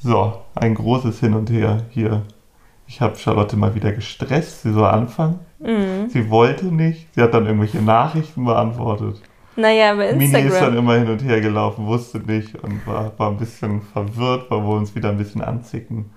So, ein großes Hin und Her hier. Ich habe Charlotte mal wieder gestresst. Sie soll anfangen. Mhm. Sie wollte nicht. Sie hat dann irgendwelche Nachrichten beantwortet. Naja, aber Mini ist dann Instagram. immer hin und her gelaufen, wusste nicht und war, war ein bisschen verwirrt, weil wir uns wieder ein bisschen anzicken.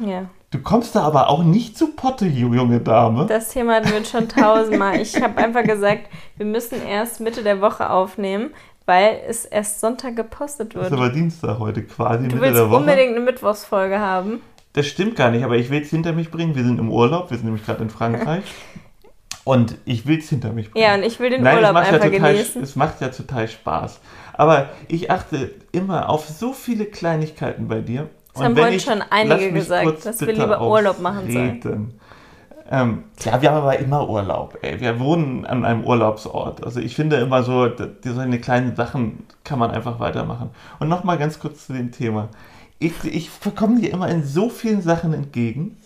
Ja, Du kommst da aber auch nicht zu Potte, ju- junge Dame. das Thema hatten wir schon tausendmal. Ich habe einfach gesagt, wir müssen erst Mitte der Woche aufnehmen, weil es erst Sonntag gepostet Das ist wird. aber Dienstag heute quasi, Du Mitte willst der Woche. unbedingt eine Mittwochsfolge haben. Das stimmt gar nicht, aber ich will es hinter mich bringen. Wir sind im Urlaub, wir sind nämlich gerade in Frankreich. und ich will es hinter mich bringen. Ja, und ich will den Nein, Urlaub macht, ja einfach total, genießen. es macht ja total Spaß. Aber ich achte immer auf so viele Kleinigkeiten bei dir. Das haben wenn vorhin ich- schon einige gesagt, dass wir lieber Urlaub machen sollen. Ähm, ja, wir haben aber immer Urlaub. Ey. Wir wohnen an einem Urlaubsort. Also ich finde immer so, d- die- so eine kleinen Sachen kann man einfach weitermachen. Und nochmal ganz kurz zu dem Thema. Ich, ich komme dir immer in so vielen Sachen entgegen.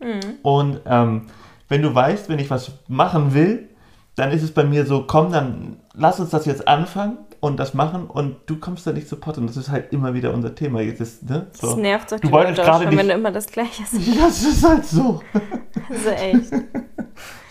Mhm. Und ähm, wenn du weißt, wenn ich was machen will, dann ist es bei mir so, komm, dann lass uns das jetzt anfangen und das machen und du kommst da nicht zu Pott und das ist halt immer wieder unser Thema. Jetzt ist, ne? so. Das nervt doch Du die gerade schon, wenn nicht- du immer das Gleiche sagst. Ja, das ist halt so. Also echt.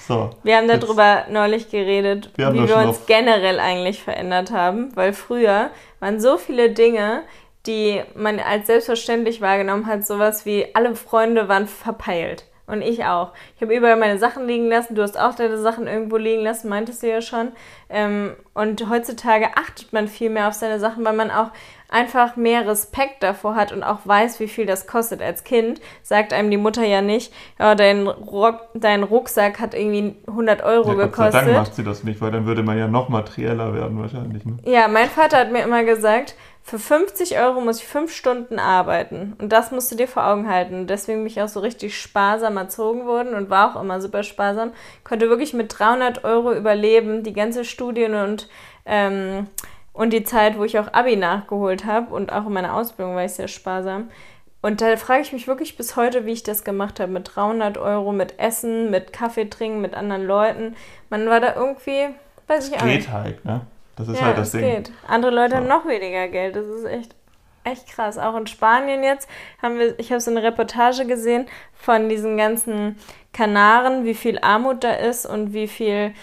So. Wir haben darüber neulich geredet, Wir wie wir uns auf- generell eigentlich verändert haben, weil früher waren so viele Dinge, die man als selbstverständlich wahrgenommen hat, sowas wie alle Freunde waren verpeilt. Und ich auch. Ich habe überall meine Sachen liegen lassen. Du hast auch deine Sachen irgendwo liegen lassen, meintest du ja schon. Ähm, und heutzutage achtet man viel mehr auf seine Sachen, weil man auch einfach mehr Respekt davor hat und auch weiß, wie viel das kostet. Als Kind sagt einem die Mutter ja nicht, ja, dein, Rock, dein Rucksack hat irgendwie 100 Euro Ja, Gott sei Dank gekostet. macht sie das nicht, weil dann würde man ja noch materieller werden wahrscheinlich. Ne? Ja, mein Vater hat mir immer gesagt, für 50 Euro muss ich fünf Stunden arbeiten. Und das musst du dir vor Augen halten. Deswegen bin ich auch so richtig sparsam erzogen worden und war auch immer super sparsam. Konnte wirklich mit 300 Euro überleben, die ganze Studien und, ähm, und die Zeit, wo ich auch Abi nachgeholt habe und auch in meiner Ausbildung war ich sehr sparsam. Und da frage ich mich wirklich bis heute, wie ich das gemacht habe. Mit 300 Euro, mit Essen, mit Kaffee trinken, mit anderen Leuten. Man war da irgendwie, weiß ich auch nicht. Geht halt, ne? Das ist ja, halt das Ding. geht. Andere Leute haben So. noch weniger Geld. Das ist echt, echt krass. Auch in Spanien jetzt haben wir, ich habe so eine Reportage gesehen von diesen ganzen Kanaren, wie viel Armut da ist und wie viel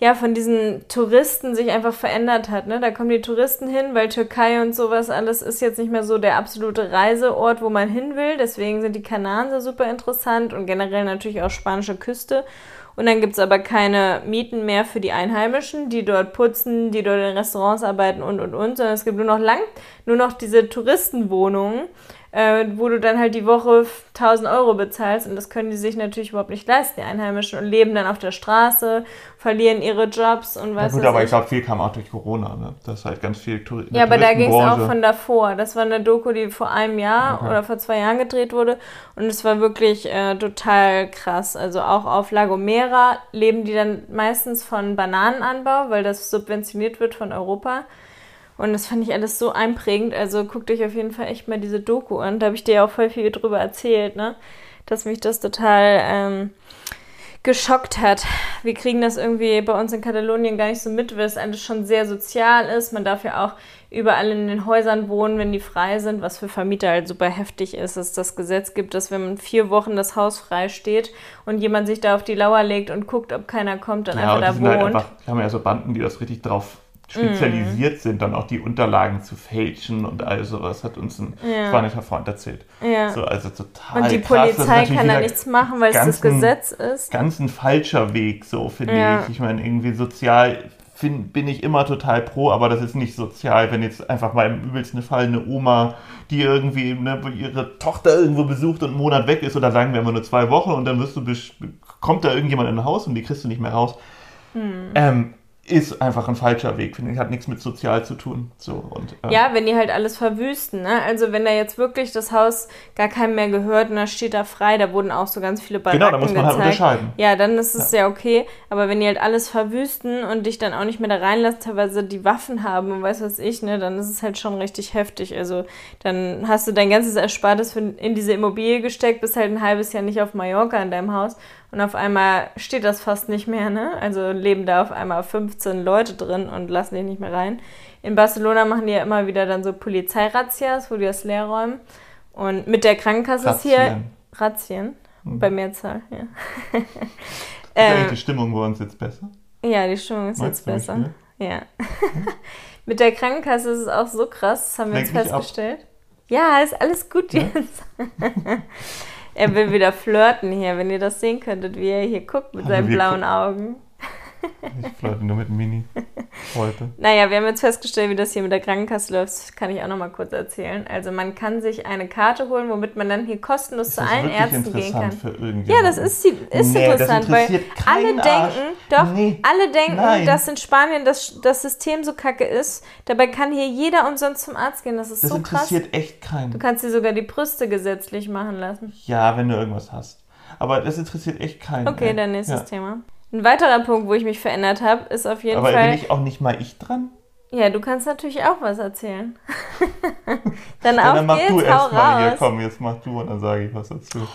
ja, von diesen Touristen sich einfach verändert hat. Ne? Da kommen die Touristen hin, weil Türkei und sowas alles ist jetzt nicht mehr so der absolute Reiseort, wo man hin will. Deswegen sind die Kanaren so super interessant und generell natürlich auch spanische Küste. Und dann gibt's aber keine Mieten mehr für die Einheimischen, die dort putzen, die dort in Restaurants arbeiten und und und, sondern es gibt nur noch lang, nur noch diese Touristenwohnungen, äh, wo du dann halt die Woche 1000 Euro bezahlst und das können die sich natürlich überhaupt nicht leisten, die Einheimischen, und leben dann auf der Straße, verlieren ihre Jobs und Ja, was gut, weiß aber ich ich. glaube, viel kam auch durch Corona, ne? Das ist halt ganz viel Tour Ja, aber da ging es auch von davor. Das war eine Doku, die vor einem Jahr Okay. oder vor zwei Jahren gedreht wurde. Und es war wirklich äh, total krass. Also auch auf La Gomera leben die dann meistens von Bananenanbau, weil das subventioniert wird von Europa. Und das fand ich alles so einprägend. Also guckt euch auf jeden Fall echt mal diese Doku an. Da habe ich dir ja auch voll viel drüber erzählt, ne? Dass mich das total ähm, geschockt hat. Wir kriegen das irgendwie bei uns in Katalonien gar nicht so mit, weil es alles schon sehr sozial ist. Man darf ja auch überall in den Häusern wohnen, wenn die frei sind, was für Vermieter halt super heftig ist, dass das Gesetz gibt, dass wenn man vier Wochen das Haus frei steht und jemand sich da auf die Lauer legt und guckt, ob keiner kommt, dann Ja, einfach da halt wohnt. Mhm. einfach, die haben ja so Banden, die das richtig drauf spezialisiert sind, dann auch die Unterlagen zu fälschen und all sowas, hat uns ein Ja. spanischer Freund erzählt. ja. So, also total und die krass. Polizei kann da nichts machen, weil es das Gesetz ist. Ganz ein falscher Weg, so finde Ja. ich. Ich meine, irgendwie sozial find, bin ich immer total pro, aber das ist nicht sozial, wenn jetzt einfach mal im übelsten Fall eine Oma, die irgendwie ne, ihre Tochter irgendwo besucht und einen Monat weg ist, oder sagen wir immer nur zwei Wochen und dann wirst du kommt da irgendjemand in ein Haus und die kriegst du nicht mehr raus. Hm. Ähm, ist einfach ein falscher Weg, finde ich. Hat nichts mit sozial zu tun. So, und, ähm, Ja, wenn die halt alles verwüsten, ne? Also wenn da jetzt wirklich das Haus gar keinem mehr gehört und das steht da frei, da wurden auch so ganz viele Baracken Genau, da muss man halt gezeigt. unterscheiden. Ja, dann ist es ja. okay. Aber wenn die halt alles verwüsten und dich dann auch nicht mehr da reinlassen, teilweise die Waffen haben und weiß was ich, ne, dann ist es halt schon richtig heftig. Also dann hast du dein ganzes Erspartes in diese Immobilie gesteckt, bist halt ein halbes Jahr nicht auf Mallorca in deinem Haus und auf einmal steht das fast nicht mehr, ne? Also leben da auf einmal 15 Leute drin und lassen dich nicht mehr rein. In Barcelona machen die ja immer wieder dann so Polizeirazzias, wo die das leer räumen. Und mit der Krankenkasse ist hier Razzien. Razzien, Hm. bei Mehrzahl, ja. Ist eigentlich die Stimmung bei uns jetzt besser? ja, die Stimmung ist Meinst jetzt besser. wieder? Ja. mit der Krankenkasse ist es auch so krass, das haben wir jetzt Lenk festgestellt. Ja, ist alles gut Ja? jetzt. er will wieder flirten hier, wenn ihr das sehen könntet, wie er hier guckt mit Aber seinen blauen Augen. Ich flirte nur mit Mini heute. Naja, wir haben jetzt festgestellt, wie das hier mit der Krankenkasse läuft. Das kann ich auch noch mal kurz erzählen. Also man kann sich eine Karte holen, womit man dann hier kostenlos Ist zu das allen Ärzten gehen kann. für? Ja, das ist, die, ist Nee, das interessant, weil alle Arsch. denken, doch, Nee. alle denken, Nein. dass in Spanien das, das System so kacke ist. Dabei kann hier jeder umsonst zum Arzt gehen. Das ist Das so krass. interessiert echt Du keinen. kannst dir sogar die Brüste gesetzlich machen lassen. Ja, wenn du irgendwas hast. Aber das interessiert echt keinen. Okay, ey. dann nächstes ja. Thema. Ein weiterer Punkt, wo ich mich verändert habe, ist auf jeden Aber Fall. bin ich auch nicht mal ich dran? Ja, du kannst natürlich auch was erzählen. dann Ja, auf dann mach geht's, du erstmal hier, komm, jetzt mach du und dann sage ich was dazu.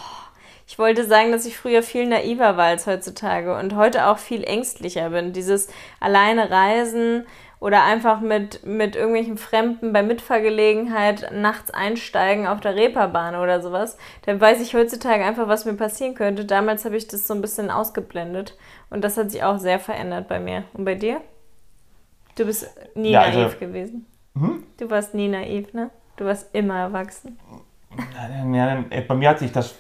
Ich wollte sagen, dass ich früher viel naiver war als heutzutage und heute auch viel ängstlicher bin. Dieses alleine reisen oder einfach mit, mit irgendwelchen Fremden bei Mitfahrgelegenheit nachts einsteigen auf der Reeperbahn oder sowas. Da weiß ich heutzutage einfach, was mir passieren könnte. Damals habe ich das so ein bisschen ausgeblendet und das hat sich auch sehr verändert bei mir. Und bei dir? Du bist nie Ja, also- naiv gewesen. Hm? Du warst nie naiv, ne? Du warst immer erwachsen. Ja, dann, bei mir hat sich das.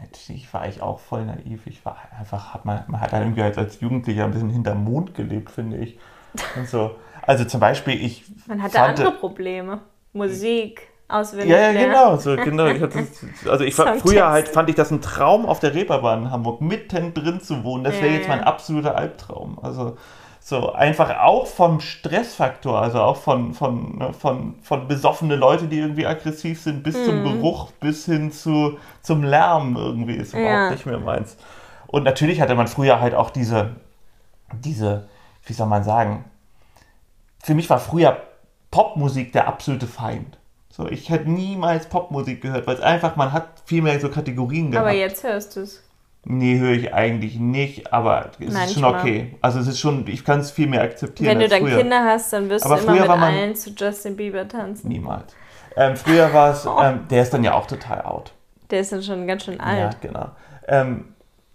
Natürlich war ich auch voll naiv. Ich war einfach, hat man, man hat halt irgendwie als, als Jugendlicher ein bisschen hinterm Mond gelebt, finde ich. Und so. Also zum Beispiel, ich. Man hatte fand- andere Probleme. Musik, auswendig Ja, ja, genau. So, genau. Ich hatte, also ich war, früher halt fand ich das ein Traum, auf der Reeperbahn in Hamburg mittendrin zu wohnen. Das wäre Ja, jetzt mein absoluter Albtraum. Also so einfach auch vom Stressfaktor, also auch von, von, ne, von, von besoffene Leute, die irgendwie aggressiv sind, bis zum Mhm. Geruch, bis hin zu, zum Lärm irgendwie ist überhaupt Ja. nicht mehr meins. Und natürlich hatte man früher halt auch diese, diese, wie soll man sagen, für mich war früher Popmusik der absolute Feind. So, ich hätte niemals Popmusik gehört, weil es einfach, man hat viel mehr so Kategorien gehabt. Aber jetzt hörst du es. Nee, höre ich eigentlich nicht, aber es ist schon Manchmal. okay. Also es ist schon, ich kann es viel mehr akzeptieren Wenn du dann früher. Kinder hast, dann wirst Aber du immer mit man- allen zu Justin Bieber tanzen. Niemals. Ähm, früher war es, ähm, der ist dann ja auch total out. Der ist dann schon ganz schön Ja, alt. genau. Ähm,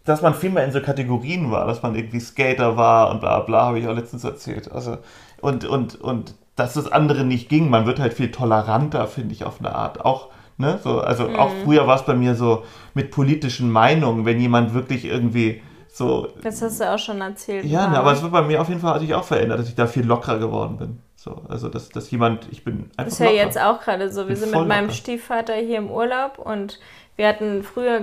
dass man viel mehr in so Kategorien war, dass man irgendwie Skater war und bla bla, habe ich auch letztens erzählt. Also, und, und, und dass das andere nicht ging. Man wird halt viel toleranter, finde ich, auf eine Art. Auch, ne, so, also auch Mhm. früher war es bei mir so mit politischen Meinungen, wenn jemand wirklich irgendwie so. Das hast du auch schon erzählt. Ja, ne, aber es wird bei mir auf jeden Fall hat sich auch verändert, dass ich da viel lockerer geworden bin. So, also dass, dass jemand, ich bin einfach ist ja locker. jetzt auch gerade so. Wir Bin sind mit meinem locker. Stiefvater hier im Urlaub und wir hatten früher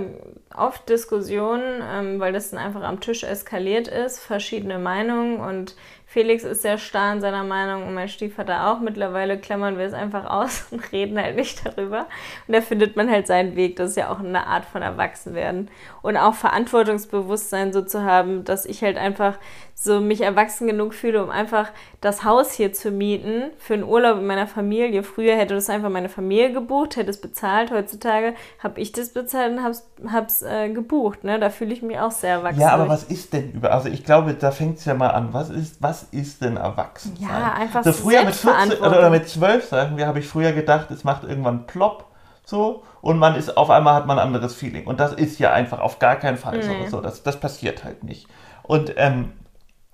oft Diskussionen, ähm, weil das dann einfach am Tisch eskaliert ist, verschiedene Meinungen und Felix ist sehr starr in seiner Meinung und mein Stiefvater auch. Mittlerweile klammern wir es einfach aus und reden halt nicht darüber. Und da findet man halt seinen Weg. Das ist ja auch eine Art von Erwachsenwerden. Und auch Verantwortungsbewusstsein so zu haben, dass ich halt einfach so mich erwachsen genug fühle, um einfach das Haus hier zu mieten für einen Urlaub in meiner Familie. Früher hätte das einfach meine Familie gebucht, hätte es bezahlt. Heutzutage habe ich das bezahlt und hab's, hab's äh, gebucht. Ne? Da fühle ich mich auch sehr erwachsen. Ja, aber durch. was ist denn über. Also ich glaube, da fängt es ja mal an. Was ist, was ist denn erwachsen? Ja, einfach so früher mit 14 Selbstverantwortung. oder mit 12, sagen wir, habe ich früher gedacht, es macht irgendwann plopp. So, und man ist auf einmal hat man ein anderes Feeling. Und das ist ja einfach auf gar keinen Fall so. Nee. so das, das passiert halt nicht. Und ähm,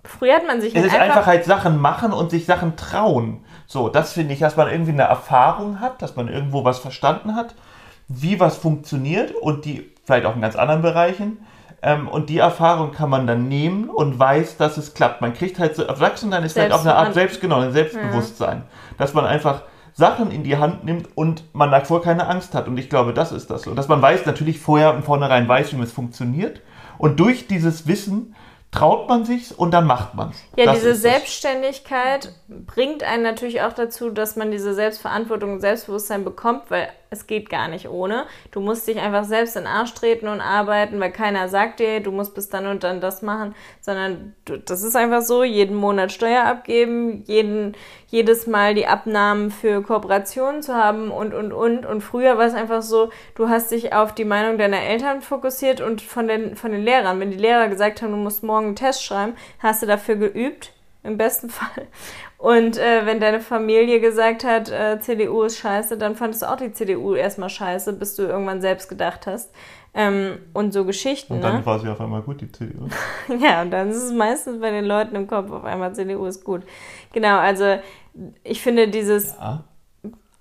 Früher hat man sich es ist einfach halt Sachen machen und sich Sachen trauen. So, das finde ich, dass man irgendwie eine Erfahrung hat, dass man irgendwo was verstanden hat, wie was funktioniert und die vielleicht auch in ganz anderen Bereichen. Ähm, und die Erfahrung kann man dann nehmen und weiß, dass es klappt. Man kriegt halt so, Erwachsensein ist halt auch eine Art Selbst, genau, ein Selbstbewusstsein. Dass man einfach Sachen in die Hand nimmt und man davor keine Angst hat. Und ich glaube, das ist das. Und dass man weiß, natürlich vorher im Vornherein weiß, wie es funktioniert. Und durch dieses Wissen traut man sich's und dann macht man's. Ja, Das diese. Selbstständigkeit bringt einen natürlich auch dazu, dass man diese Selbstverantwortung und Selbstbewusstsein bekommt, weil es geht gar nicht ohne. Du musst dich einfach selbst in den Arsch treten und arbeiten, weil keiner sagt dir, du musst bis dann und dann das machen, sondern du, das ist einfach so, jeden Monat Steuer abgeben, jeden, jedes Mal die Abnahmen für Kooperationen zu haben und, und, und. Und früher war es einfach so, du hast dich auf die Meinung deiner Eltern fokussiert und von den, von den Lehrern. Wenn die Lehrer gesagt haben, du musst morgen einen Test schreiben, hast du dafür geübt im besten Fall. Und äh, wenn deine Familie gesagt hat, äh, CDU ist scheiße, dann fandest du auch die CDU erstmal scheiße, bis du irgendwann selbst gedacht hast. Ähm, und so Geschichten. Und dann ne? war sie auf einmal gut, die CDU. Ja, und dann ist es meistens bei den Leuten im Kopf auf einmal CDU ist gut. Genau, also ich finde dieses Ja.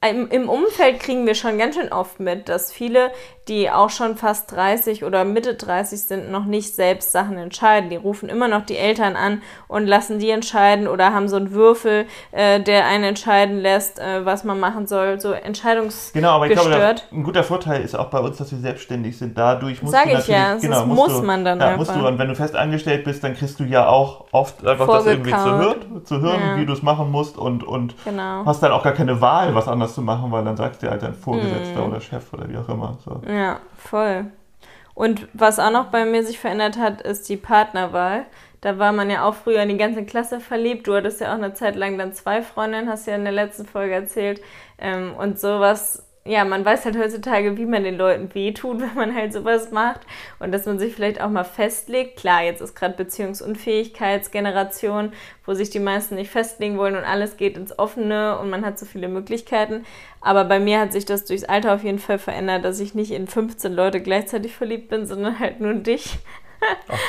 Im, im Umfeld kriegen wir schon ganz schön oft mit, dass viele, die auch schon fast 30 oder Mitte 30 sind, noch nicht selbst Sachen entscheiden. Die rufen immer noch die Eltern an und lassen die entscheiden oder haben so einen Würfel, äh, der einen entscheiden lässt, äh, was man machen soll. So entscheidungsgestört. Genau, aber ich glaube, ein guter Vorteil ist auch bei uns, dass wir selbstständig sind. Dadurch musst Sag du ich ja, genau, musst muss du, man dann ja, musst du. Und wenn du fest angestellt bist, dann kriegst du ja auch oft einfach das irgendwie zu, hören, zu hören, Ja. wie du es machen musst und, und Genau. hast dann auch gar keine Wahl, was anders zu machen, weil dann sagt dir halt dein. Vorgesetzter oder Chef oder wie auch immer. So. Ja, voll. Und was auch noch bei mir sich verändert hat, ist die Partnerwahl. Da war man ja auch früher in die ganze Klasse verliebt. Du hattest ja auch eine Zeit lang dann zwei Freundinnen, hast ja in der letzten Folge erzählt. Ähm, und sowas, ja, man weiß halt heutzutage, wie man den Leuten wehtut, wenn man halt sowas macht. Und dass man sich vielleicht auch mal festlegt. Klar, jetzt ist gerade Beziehungsunfähigkeitsgeneration, wo sich die meisten nicht festlegen wollen und alles geht ins Offene und man hat so viele Möglichkeiten. Aber bei mir hat sich das durchs Alter auf jeden Fall verändert, dass ich nicht in 15 Leute gleichzeitig verliebt bin, sondern halt nur in dich.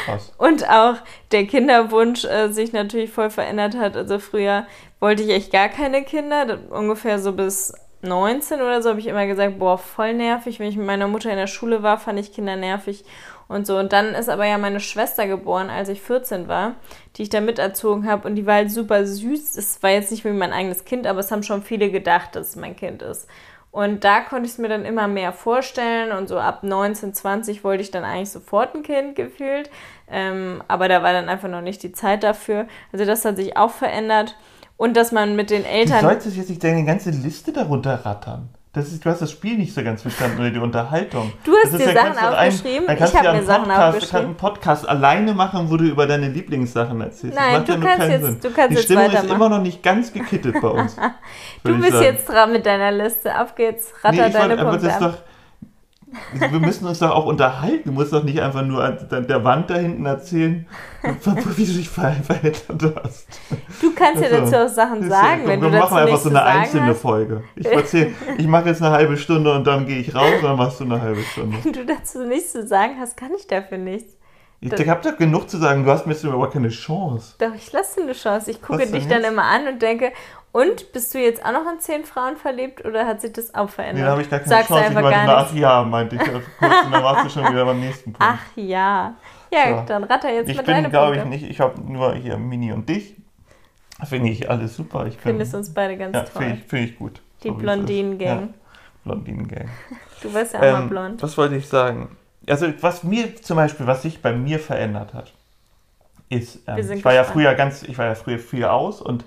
Ach. Und auch der Kinderwunsch äh, sich natürlich voll verändert hat. Also früher wollte ich echt gar keine Kinder, ungefähr so bis 19 oder so habe ich immer gesagt, boah, voll nervig. Wenn ich mit meiner Mutter in der Schule war, fand ich Kinder nervig und so. Und dann ist aber ja meine Schwester geboren, als ich 14 war, die ich da miterzogen habe und die war halt super süß. Es war jetzt nicht wie mein eigenes Kind, aber es haben schon viele gedacht, dass es mein Kind ist. Und da konnte ich es mir dann immer mehr vorstellen und so ab 19, 20 wollte ich dann eigentlich sofort ein Kind gefühlt. Ähm, aber da war dann einfach noch nicht die Zeit dafür. Also das hat sich auch verändert. Und dass man mit den Du Eltern. solltest jetzt nicht deine ganze Liste darunter rattern. Das ist, du hast das Spiel nicht so ganz verstanden oder die Unterhaltung. Du hast dir Sachen du einen- aufgeschrieben, kannst ich du hab ja mir Sachen Podcast, aufgeschrieben. kannst einen Podcast alleine machen, wo du über deine Lieblingssachen erzählst. Nein, du kannst jetzt- Sinn. du kannst Die jetzt Stimmung ist immer noch nicht ganz gekittet bei uns. Du bist jetzt dran mit deiner Liste. Auf geht's, ratter Nee, deine wollte, aber Punkte das ist doch. Wir müssen uns doch auch unterhalten. Du musst doch nicht einfach nur an der Wand da hinten erzählen, wie du dich ver- verändert hast. Du kannst ja Also, dazu auch Sachen Ist sagen, ja- wenn du dazu machen einfach so eine einzelne hast. Folge. Ich erzähl, ich mache jetzt eine halbe Stunde und dann gehe ich raus und dann machst du eine halbe Stunde. Wenn du dazu nichts zu sagen hast, kann ich dafür nichts. Ich habe doch genug zu sagen, du hast mir jetzt überhaupt keine Chance. Doch, ich lasse dir eine Chance. Ich gucke dich dann immer an und denke, und bist du jetzt auch noch in zehn Frauen verliebt oder hat sich das auch verändert? Nee, da habe ich gar keine Sagst du Chance. Ich einfach meinte, gar ach ja, meinte ich. Also kurz, und dann warst du schon wieder beim nächsten Punkt. Ach ja. Ja, So. dann ratter jetzt ich mit bin, deine glaube ich, nicht. Ich habe nur hier Mini und dich. Finde ich alles super. Ich bin, Findest uns beide ganz ja, toll. finde ich, find ich gut. Die so es. Blondinen-Gang. Ja, Blondinen-Gang. Du warst ja auch mal Ähm, blond. was wollte ich sagen? Also, was mir zum Beispiel, was sich bei mir verändert hat, ist, ähm, ich war ja früher ganz, ich war ja früher viel aus und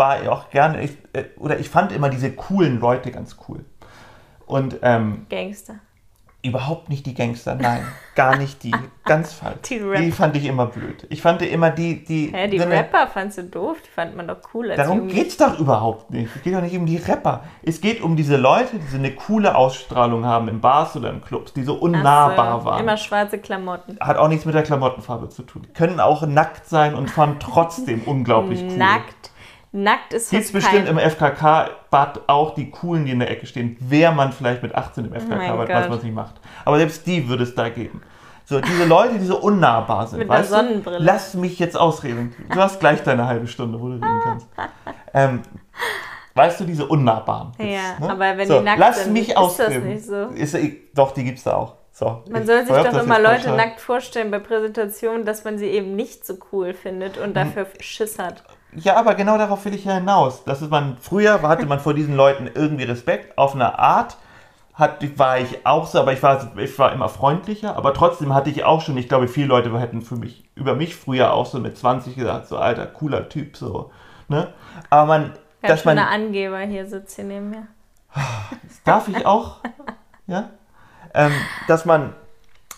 war ja auch gerne, ich, äh, oder ich fand immer diese coolen Leute ganz cool. Und ähm, Gangster. überhaupt nicht die Gangster, nein, gar nicht die, ganz falsch. Die Die, fand ich immer blöd. Ich fand immer die, die, Hä, die so Rapper fandst du doof? Die fand man doch cool als Darum Jugendliche. geht's doch überhaupt nicht. Es geht doch nicht um die Rapper. Es geht um diese Leute, die so eine coole Ausstrahlung haben in Bars oder in Clubs, die so unnahbar so, waren. Immer schwarze Klamotten. Hat auch nichts mit der Klamottenfarbe zu tun. Können auch nackt sein und fanden trotzdem unglaublich cool. Nackt. Nackt ist Gibt es bestimmt im FKK-Bad auch die coolen, die in der Ecke stehen. Wäre man vielleicht mit 18 im FKK-Bad, was Gott. man nicht macht. Aber selbst die würde es da geben. So, diese Leute, die so unnahbar sind. Mit einer weißt du? Sonnenbrille. Lass mich jetzt ausreden. Du hast gleich deine halbe Stunde, wo du reden kannst. Ähm, weißt du, diese unnahbaren. gibt's, Ja, ne? aber wenn so, die nackt lass sind, mich ist das ausreden. nicht so. Ist, doch, die gibt's da auch. So, Man soll sich doch immer Leute pauschal. nackt vorstellen bei Präsentationen, dass man sie eben nicht so cool findet Hm. und dafür Schiss hat. Ja, aber genau darauf will ich ja hinaus. Das ist man, früher hatte man vor diesen Leuten irgendwie Respekt. Auf eine Art hat, war ich auch so, aber ich war, ich war immer freundlicher. Aber trotzdem hatte ich auch schon, ich glaube, viele Leute hätten für mich, über mich früher auch so mit 20 gesagt, so alter, cooler Typ, so. Ne? Aber man, Ganz dass man, schöner Angeber hier sitzt hier neben mir. darf ich auch? ja? Ähm, dass man,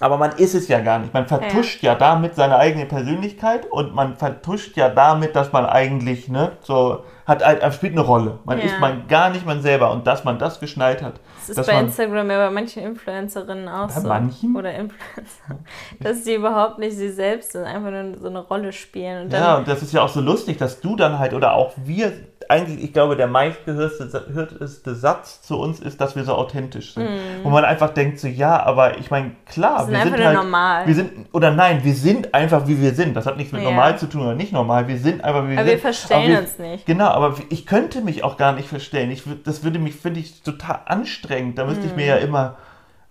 Aber man ist es ja gar nicht. Man vertuscht ja, ja damit seine eigene Persönlichkeit und man vertuscht ja damit, dass man eigentlich, ne, so hat halt, spielt eine Rolle. Man ja. ist man gar nicht man selber und dass man das geschneit hat. Das ist bei Instagram ja bei manchen Influencerinnen auch bei so. manchen? Oder Influencer. dass sie überhaupt nicht sie selbst sind, einfach nur so eine Rolle spielen. Und ja, und das ist ja auch so lustig, dass du dann halt oder auch wir eigentlich, ich glaube, der meistgehörteste Satz zu uns ist, dass wir so authentisch sind. Mm. Wo man einfach denkt, so, ja, aber ich meine, klar, wir sind, wir sind halt, normal. Wir sind, oder nein, wir sind einfach, wie wir sind. Das hat nichts mit ja. normal zu tun oder nicht normal. Wir sind einfach, wie wir aber sind. Wir verstellen wir, uns nicht. Genau, aber ich könnte mich auch gar nicht verstellen. Ich, das würde mich, finde ich, total anstrengend. Da müsste mm. ich mir ja mm. immer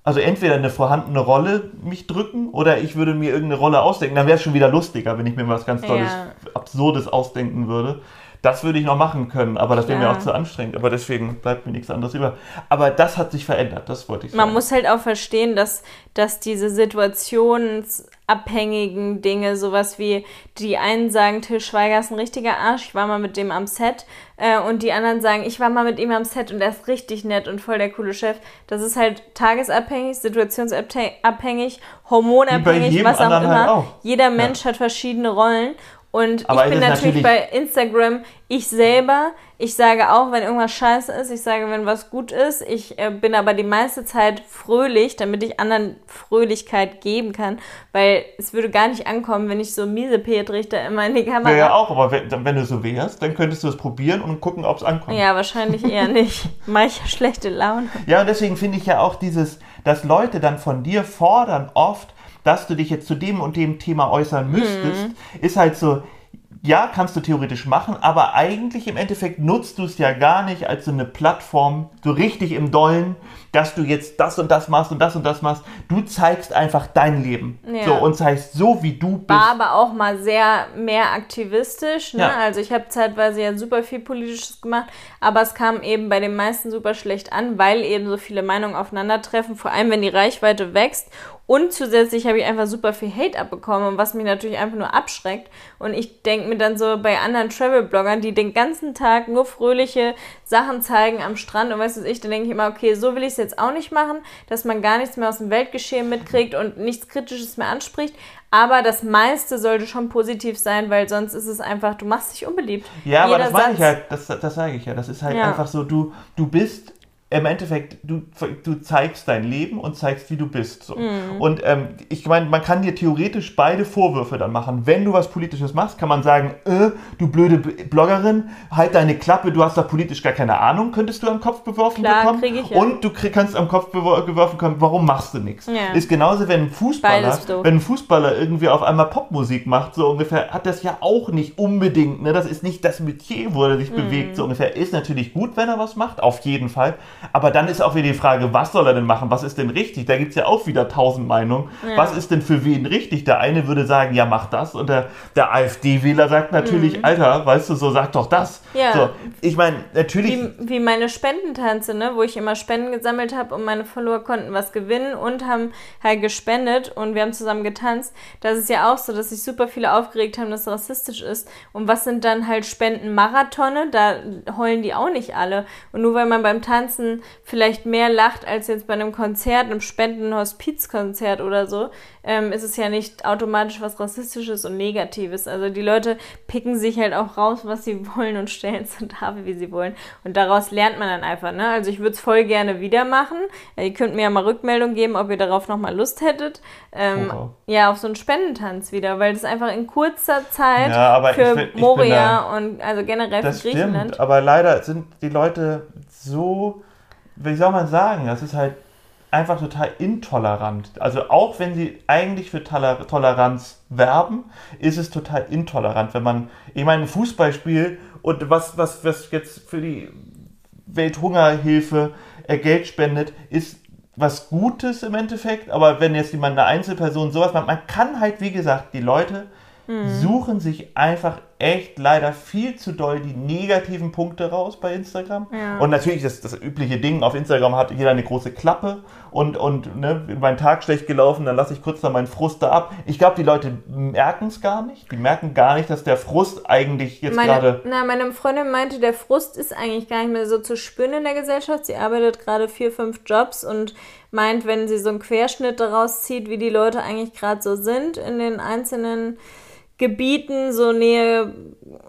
also entweder eine vorhandene Rolle mich drücken oder ich würde mir irgendeine Rolle ausdenken. Dann wäre es schon wieder lustiger, wenn ich mir was ganz Tolles, ja. Absurdes ausdenken würde. Das würde ich noch machen können, aber das wäre ja. mir auch zu anstrengend. Aber deswegen bleibt mir nichts anderes über. Aber das hat sich verändert, das wollte ich sagen. Man muss halt auch verstehen, dass, dass diese situationsabhängigen Dinge, sowas wie die einen sagen, Till Schweiger ist ein richtiger Arsch, ich war mal mit dem am Set. Äh, und die anderen sagen, ich war mal mit ihm am Set und er ist richtig nett und voll der coole Chef. Das ist halt tagesabhängig, situationsabhängig, hormonabhängig, was auch immer. Halt auch. Jeder Mensch ja. hat verschiedene Rollen und Aber ich bin natürlich, natürlich, bei Instagram ich selber. Ich sage auch, wenn irgendwas scheiße ist. Ich sage, wenn was gut ist. Ich äh, bin aber die meiste Zeit fröhlich, damit ich anderen Fröhlichkeit geben kann. Weil es würde gar nicht ankommen, wenn ich so miese Petrich da immer in die Kamera. Ja, ja auch, aber wenn, wenn, du so wärst, dann könntest du es probieren und gucken, ob es ankommt. Ja, wahrscheinlich eher nicht. Manche schlechte Laune. Ja, und deswegen finde ich ja auch dieses, dass Leute dann von dir fordern oft, dass du dich jetzt zu dem und dem Thema äußern müsstest, mhm. ist halt so, ja, kannst du theoretisch machen, aber eigentlich im Endeffekt nutzt du es ja gar nicht als so eine Plattform, so richtig im Dollen, dass du jetzt das und das machst und das und das machst. Du zeigst einfach dein Leben. Ja. So, und zeigst so, wie du bist. War aber auch mal sehr mehr aktivistisch. Ne? Ja. Also ich habe zeitweise ja super viel Politisches gemacht, aber es kam eben bei den meisten super schlecht an, weil eben so viele Meinungen aufeinandertreffen, vor allem wenn die Reichweite wächst und zusätzlich habe ich einfach super viel Hate abbekommen, was mich natürlich einfach nur abschreckt. Und ich denke mir dann so bei anderen Travel-Bloggern, die den ganzen Tag nur fröhliche Sachen zeigen am Strand und weißt du ich, dann denke ich immer, okay, so will ich es jetzt auch nicht machen, dass man gar nichts mehr aus dem Weltgeschehen mitkriegt und nichts Kritisches mehr anspricht. Aber das meiste sollte schon positiv sein, weil sonst ist es einfach, du machst dich unbeliebt. Ja, Jeder aber das meine ich halt, das, das sage ich ja. Das ist halt ja. einfach so, du, du bist im Endeffekt, du, du zeigst dein Leben und zeigst, wie du bist. So. Mm. Und ähm, ich meine, man kann dir theoretisch beide Vorwürfe dann machen. Wenn du was Politisches machst, kann man sagen, äh, du blöde Bloggerin, halt deine Klappe, du hast da politisch gar keine Ahnung, könntest du am Kopf beworfen Klar, bekommen. Krieg ich ja. Und du krieg, kannst am Kopf geworfen bekommen, warum machst du nichts? Ja. Ist genauso, wenn ein Fußballer, wenn ein Fußballer irgendwie auf einmal Popmusik macht, so ungefähr, hat das ja auch nicht unbedingt, ne? Das ist nicht das Metier, wo er sich mm. bewegt, so ungefähr. Ist natürlich gut, wenn er was macht, auf jeden Fall. Aber dann ist auch wieder die Frage, was soll er denn machen? Was ist denn richtig? Da gibt es ja auch wieder tausend Meinungen. Ja. Was ist denn für wen richtig? Der eine würde sagen, ja, mach das. Und der, der AfD-Wähler sagt natürlich, mhm. Alter, weißt du, so sag doch das. Ja. So, ich meine, natürlich. Wie, wie meine Spendentanze, ne? wo ich immer Spenden gesammelt habe und meine Follower konnten was gewinnen und haben halt gespendet und wir haben zusammen getanzt. Das ist ja auch so, dass sich super viele aufgeregt haben, dass es rassistisch ist. Und was sind dann halt Spendenmarathone? Da heulen die auch nicht alle. Und nur weil man beim Tanzen vielleicht mehr lacht als jetzt bei einem Konzert, einem Spendenhospizkonzert oder so, ähm, ist es ja nicht automatisch was Rassistisches und Negatives. Also die Leute picken sich halt auch raus, was sie wollen und stellen es so dar, wie sie wollen. Und daraus lernt man dann einfach. Ne? Also ich würde es voll gerne wieder machen. Äh, ihr könnt mir ja mal Rückmeldung geben, ob ihr darauf nochmal Lust hättet. Ähm, oh. Ja, auf so einen Spendentanz wieder, weil das einfach in kurzer Zeit ja, für bin, Moria da, und also generell für Griechenland. Stimmt, aber leider sind die Leute so wie soll man sagen, das ist halt einfach total intolerant. Also auch wenn sie eigentlich für Toleranz werben, ist es total intolerant, wenn man, ich meine, ein Fußballspiel und was, was, was jetzt für die Welthungerhilfe äh, Geld spendet, ist was Gutes im Endeffekt, aber wenn jetzt jemand eine Einzelperson sowas macht, man kann halt, wie gesagt, die Leute mhm. suchen sich einfach echt leider viel zu doll die negativen Punkte raus bei Instagram. Ja. Und natürlich das, das übliche Ding, auf Instagram hat jeder eine große Klappe und, und ne, mein Tag schlecht gelaufen, dann lasse ich kurz da meinen Frust da ab. Ich glaube, die Leute merken es gar nicht. Die merken gar nicht, dass der Frust eigentlich jetzt gerade... Na, meine Freundin meinte, der Frust ist eigentlich gar nicht mehr so zu spüren in der Gesellschaft. Sie arbeitet gerade vier, fünf Jobs und meint, wenn sie so einen Querschnitt daraus zieht, wie die Leute eigentlich gerade so sind in den einzelnen Gebieten, so Nähe,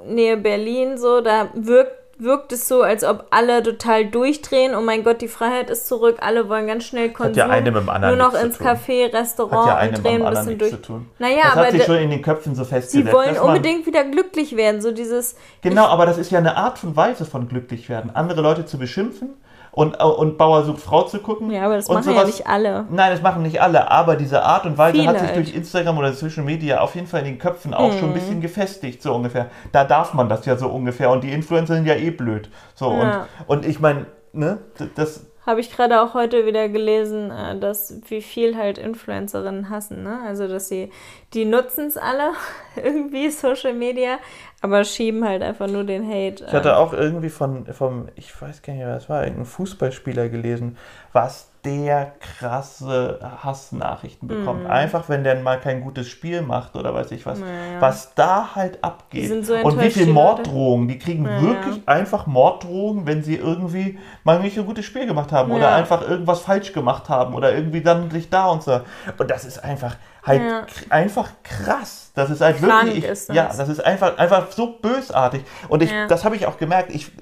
Nähe Berlin, so, da wirkt wirkt es so, als ob alle total durchdrehen. Oh mein Gott, die Freiheit ist zurück. Alle wollen ganz schnell Konsum. Ja eine mit dem anderen Nur noch ins Café, Restaurant ja und drehen ein bisschen durch. Zu tun. Naja, das aber hat sich schon in den Köpfen so festgesetzt. Sie wollen unbedingt wieder glücklich werden. So dieses. Genau, aber das ist ja eine Art und Weise von glücklich werden. Andere Leute zu beschimpfen und, und Bauer sucht Frau zu gucken. Ja, aber das und machen sowas. ja nicht alle. Nein, das machen nicht alle, aber diese Art und Weise Viele hat sich durch Instagram oder Social Media auf jeden Fall in den Köpfen auch schon ein bisschen gefestigt, so ungefähr. Da darf man das ja so ungefähr und die Influencer sind ja eh blöd. So Ja. und, und ich meine, ne, das Habe ich gerade auch heute wieder gelesen, äh, dass wie viel halt Influencerinnen hassen, ne? Also dass sie, die nutzen es alle irgendwie Social Media, aber schieben halt einfach nur den Hate. Ich hatte auch irgendwie von, vom, ich weiß gar nicht, wer das war, irgendein Fußballspieler gelesen, was der krasse Hassnachrichten bekommt. Einfach, wenn der mal kein gutes Spiel macht oder weiß ich was. Naja. Was da halt abgeht. So Und wie viel. Morddrohungen. Die kriegen Naja. wirklich einfach Morddrohungen, wenn sie irgendwie mal nicht ein gutes Spiel gemacht haben oder Ja. einfach irgendwas falsch gemacht haben oder irgendwie dann sich da und so. Und das ist einfach halt Ja. einfach krass. Das ist halt Krank wirklich, ich, ist das. ja, das ist einfach, einfach so bösartig. Und ich, Ja. das habe ich auch gemerkt. Ich,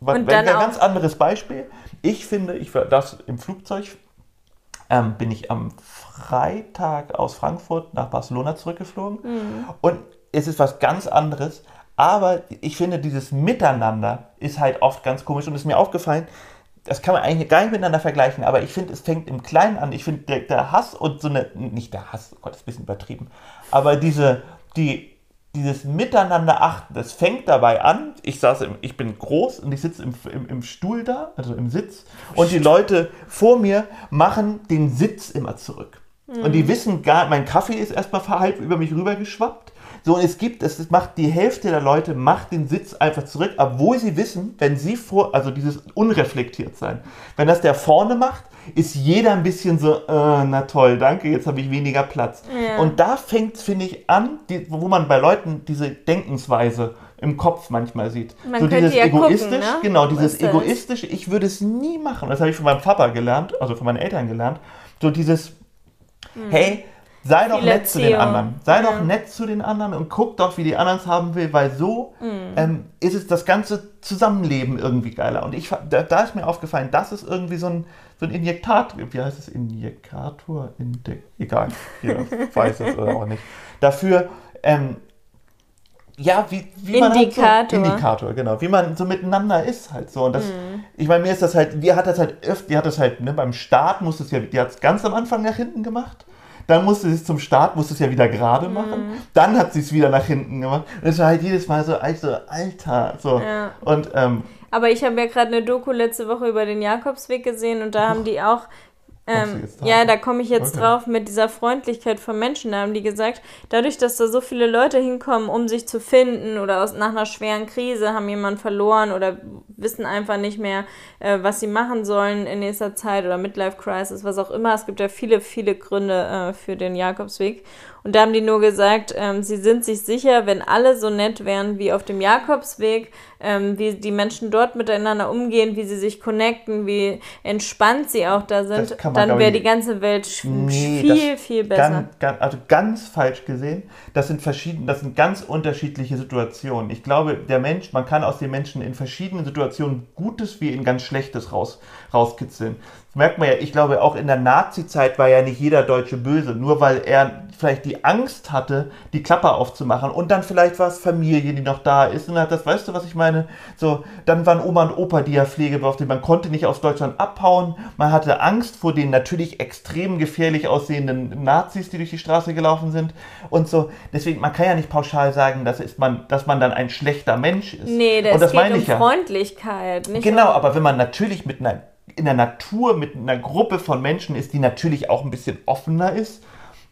Und wenn ein ganz anderes Beispiel. Ich finde, ich war das im Flugzeug ähm, bin ich am Freitag aus Frankfurt nach Barcelona zurückgeflogen. Mhm. Und es ist was ganz anderes. Aber ich finde, dieses Miteinander ist halt oft ganz komisch. Und es ist mir aufgefallen, das kann man eigentlich gar nicht miteinander vergleichen, aber ich finde, es fängt im Kleinen an. Ich finde, der, der Hass und so eine, nicht der Hass, oh Gott, ist ein bisschen übertrieben, aber diese, die, dieses Miteinander achten, das fängt dabei an. Ich saß im, ich bin groß und ich sitze im, im, im Stuhl da, also im Sitz, und die Leute vor mir machen den Sitz immer zurück. Und die wissen gar, mein Kaffee ist erstmal halb über mich rübergeschwappt. So, und es gibt, es macht die Hälfte der Leute macht den Sitz einfach zurück, obwohl sie wissen, wenn sie vor, also dieses unreflektiert sein, wenn das der vorne macht, ist jeder ein bisschen so, äh, na toll, danke, jetzt habe ich weniger Platz. Ja. Und da fängt es, finde ich, an, die, wo man bei Leuten diese Denkensweise im Kopf manchmal sieht. Man so dieses ja gucken, egoistisch, ne? genau, dieses egoistische, ich würde es nie machen. Das habe ich von meinem Papa gelernt, also von meinen Eltern gelernt. So dieses, hey, sei doch nett zu den anderen. Sei. Ja. doch nett zu den anderen und guck doch, wie die anderen es haben will, weil so Hm. ähm, ist es das ganze Zusammenleben irgendwie geiler. Und ich, da, da ist mir aufgefallen, das ist irgendwie so ein, so ein Injektator, wie heißt es, Injekator? Inde egal, jeder weiß es oder auch nicht. Dafür, ähm, ja, wie, wie man halt so, Indikator, genau, wie man so miteinander ist halt so. Und das, Mhm. ich meine, mir ist das halt, die hat das halt öfter, die hat das halt, ne, beim Start musste es ja, die hat es ganz am Anfang nach hinten gemacht. Dann musste sie es zum Start, musste es ja wieder gerade machen. Mhm. Dann hat sie es wieder nach hinten gemacht. Und es war halt jedes Mal so, also, Alter, so. Ja. Und, ähm, Aber ich habe ja gerade eine Doku letzte Woche über den Jakobsweg gesehen und da haben die auch. Ähm, ja, da komme ich jetzt Okay. drauf mit dieser Freundlichkeit von Menschen. Da haben die gesagt, dadurch, dass da so viele Leute hinkommen, um sich zu finden oder aus, nach einer schweren Krise haben jemanden verloren oder wissen einfach nicht mehr, äh, was sie machen sollen in nächster Zeit oder Midlife Crisis, was auch immer. Es gibt ja viele, viele Gründe äh, für den Jakobsweg. Und da haben die nur gesagt, ähm, sie sind sich sicher, wenn alle so nett wären wie auf dem Jakobsweg, ähm, wie die Menschen dort miteinander umgehen, wie sie sich connecten, wie entspannt sie auch da sind, man, dann wäre die ganze Welt Nee, viel, viel besser. Ganz, ganz, also ganz falsch gesehen. Das sind verschiedene, das sind ganz unterschiedliche Situationen. Ich glaube, der Mensch, man kann aus den Menschen in verschiedenen Situationen Gutes wie in ganz Schlechtes raus, rauskitzeln. Merkt man ja, ich glaube, auch in der Nazi-Zeit war ja nicht jeder Deutsche böse, nur weil er vielleicht die Angst hatte, die Klappe aufzumachen und dann vielleicht war es Familie, die noch da ist und hat das, weißt du, was ich meine? So, dann waren Oma und Opa, die ja pflegebeauftragt, man konnte nicht aus Deutschland abhauen, man hatte Angst vor den natürlich extrem gefährlich aussehenden Nazis, die durch die Straße gelaufen sind und so. Deswegen, man kann ja nicht pauschal sagen, dass, ist man, dass man dann ein schlechter Mensch ist. Nee, das, und das geht meine um ich ja. Freundlichkeit. Genau, um, aber wenn man natürlich mit einer, in der Natur mit einer Gruppe von Menschen ist, die natürlich auch ein bisschen offener ist,